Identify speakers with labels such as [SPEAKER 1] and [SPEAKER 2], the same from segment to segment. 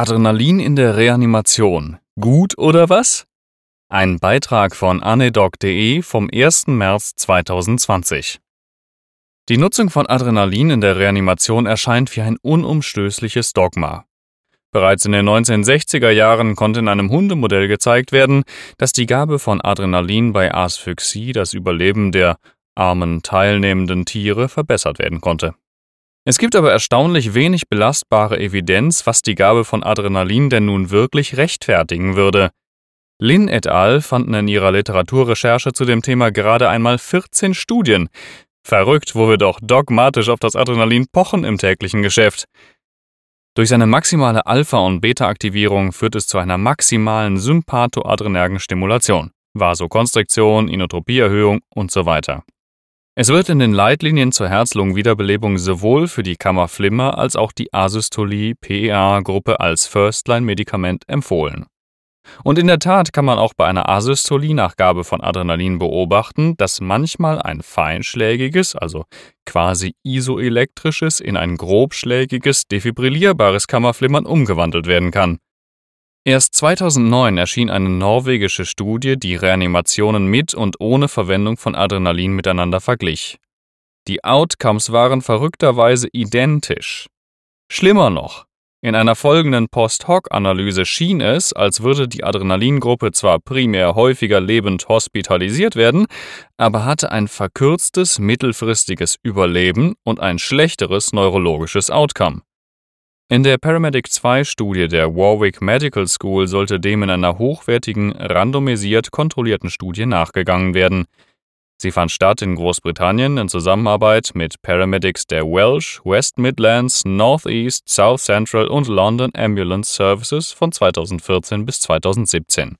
[SPEAKER 1] Adrenalin in der Reanimation. Gut oder was? Ein Beitrag von anedoc.de vom 1. März 2020. Die Nutzung von Adrenalin in der Reanimation erscheint wie ein unumstößliches Dogma. Bereits in den 1960er Jahren konnte in einem Hundemodell gezeigt werden, dass die Gabe von Adrenalin bei Asphyxie das Überleben der armen teilnehmenden Tiere verbessert werden konnte. Es gibt aber erstaunlich wenig belastbare Evidenz, was die Gabe von Adrenalin denn nun wirklich rechtfertigen würde. Lin et al. fanden in ihrer Literaturrecherche zu dem Thema gerade einmal 14 Studien. Verrückt, wo wir doch dogmatisch auf das Adrenalin pochen im täglichen Geschäft. Durch seine maximale Alpha- und Beta-Aktivierung führt es zu einer maximalen sympathoadrenergen Stimulation, Vasokonstriktion, Inotropieerhöhung und so weiter. Es wird in den Leitlinien zur Herz-Lungen-Wiederbelebung sowohl für die Kammerflimmer als auch die Asystolie-PEA-Gruppe als First-Line-Medikament empfohlen. Und in der Tat kann man auch bei einer Asystolie nach Gabe von Adrenalin beobachten, dass manchmal ein feinschlägiges, also quasi isoelektrisches, in ein grobschlägiges, defibrillierbares Kammerflimmern umgewandelt werden kann. Erst 2009 erschien eine norwegische Studie, die Reanimationen mit und ohne Verwendung von Adrenalin miteinander verglich. Die Outcomes waren verrückterweise identisch. Schlimmer noch, in einer folgenden Post-Hoc-Analyse schien es, als würde die Adrenalingruppe zwar primär häufiger lebend hospitalisiert werden, aber hatte ein verkürztes mittelfristiges Überleben und ein schlechteres neurologisches Outcome. In der Paramedic-2-Studie der Warwick Medical School sollte dem in einer hochwertigen, randomisiert kontrollierten Studie nachgegangen werden. Sie fand statt in Großbritannien in Zusammenarbeit mit Paramedics der Welsh, West Midlands, North East, South Central und London Ambulance Services von 2014 bis 2017.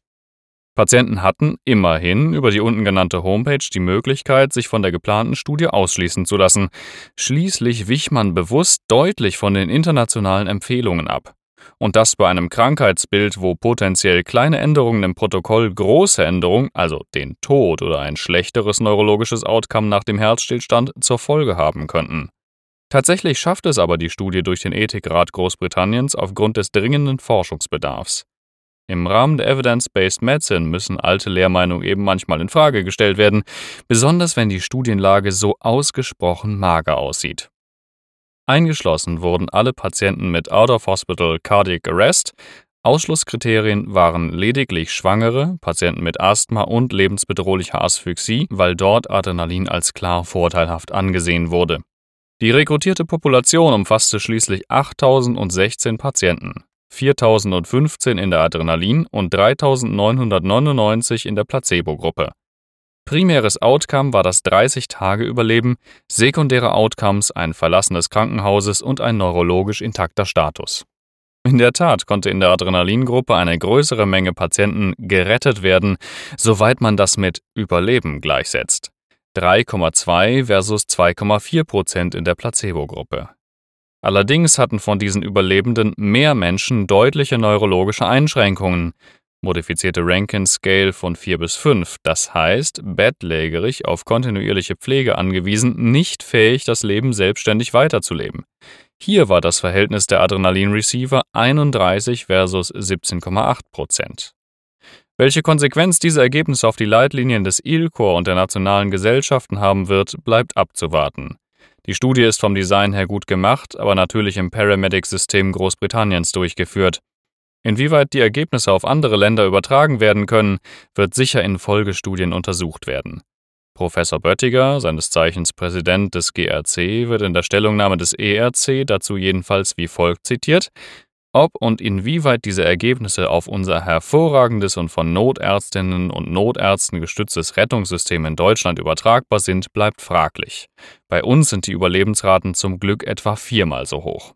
[SPEAKER 1] Patienten hatten immerhin über die unten genannte Homepage die Möglichkeit, sich von der geplanten Studie ausschließen zu lassen. Schließlich wich man bewusst deutlich von den internationalen Empfehlungen ab. Und das bei einem Krankheitsbild, wo potenziell kleine Änderungen im Protokoll große Änderungen, also den Tod oder ein schlechteres neurologisches Outcome nach dem Herzstillstand, zur Folge haben könnten. Tatsächlich schafft es aber die Studie durch den Ethikrat Großbritanniens aufgrund des dringenden Forschungsbedarfs. Im Rahmen der Evidence-Based Medicine müssen alte Lehrmeinungen eben manchmal in Frage gestellt werden, besonders wenn die Studienlage so ausgesprochen mager aussieht. Eingeschlossen wurden alle Patienten mit Out-of-Hospital Cardiac Arrest. Ausschlusskriterien waren lediglich Schwangere, Patienten mit Asthma und lebensbedrohlicher Asphyxie, weil dort Adrenalin als klar vorteilhaft angesehen wurde. Die rekrutierte Population umfasste schließlich 8016 Patienten. 4015 in der Adrenalin- und 3999 in der Placebo-Gruppe. Primäres Outcome war das 30-Tage-Überleben, sekundäre Outcomes ein Verlassen des Krankenhauses und ein neurologisch intakter Status. In der Tat konnte in der Adrenalingruppe eine größere Menge Patienten gerettet werden, soweit man das mit Überleben gleichsetzt. 3,2 versus 2,4 Prozent in der Placebo-Gruppe. Allerdings hatten von diesen Überlebenden mehr Menschen deutliche neurologische Einschränkungen, modifizierte Rankin Scale von 4 bis 5, das heißt bettlägerig auf kontinuierliche Pflege angewiesen, nicht fähig, das Leben selbstständig weiterzuleben. Hier war das Verhältnis der Adrenalin-Receiver 31 versus 17,8 Prozent. Welche Konsequenz diese Ergebnisse auf die Leitlinien des ILCOR und der nationalen Gesellschaften haben wird, bleibt abzuwarten. Die Studie ist vom Design her gut gemacht, aber natürlich im Paramedic-System Großbritanniens durchgeführt. Inwieweit die Ergebnisse auf andere Länder übertragen werden können, wird sicher in Folgestudien untersucht werden. Professor Böttiger, seines Zeichens Präsident des GRC, wird in der Stellungnahme des ERC dazu jedenfalls wie folgt zitiert ob und inwieweit diese Ergebnisse auf unser hervorragendes und von Notärztinnen und Notärzten gestütztes Rettungssystem in Deutschland übertragbar sind, bleibt fraglich. Bei uns sind die Überlebensraten zum Glück etwa viermal so hoch.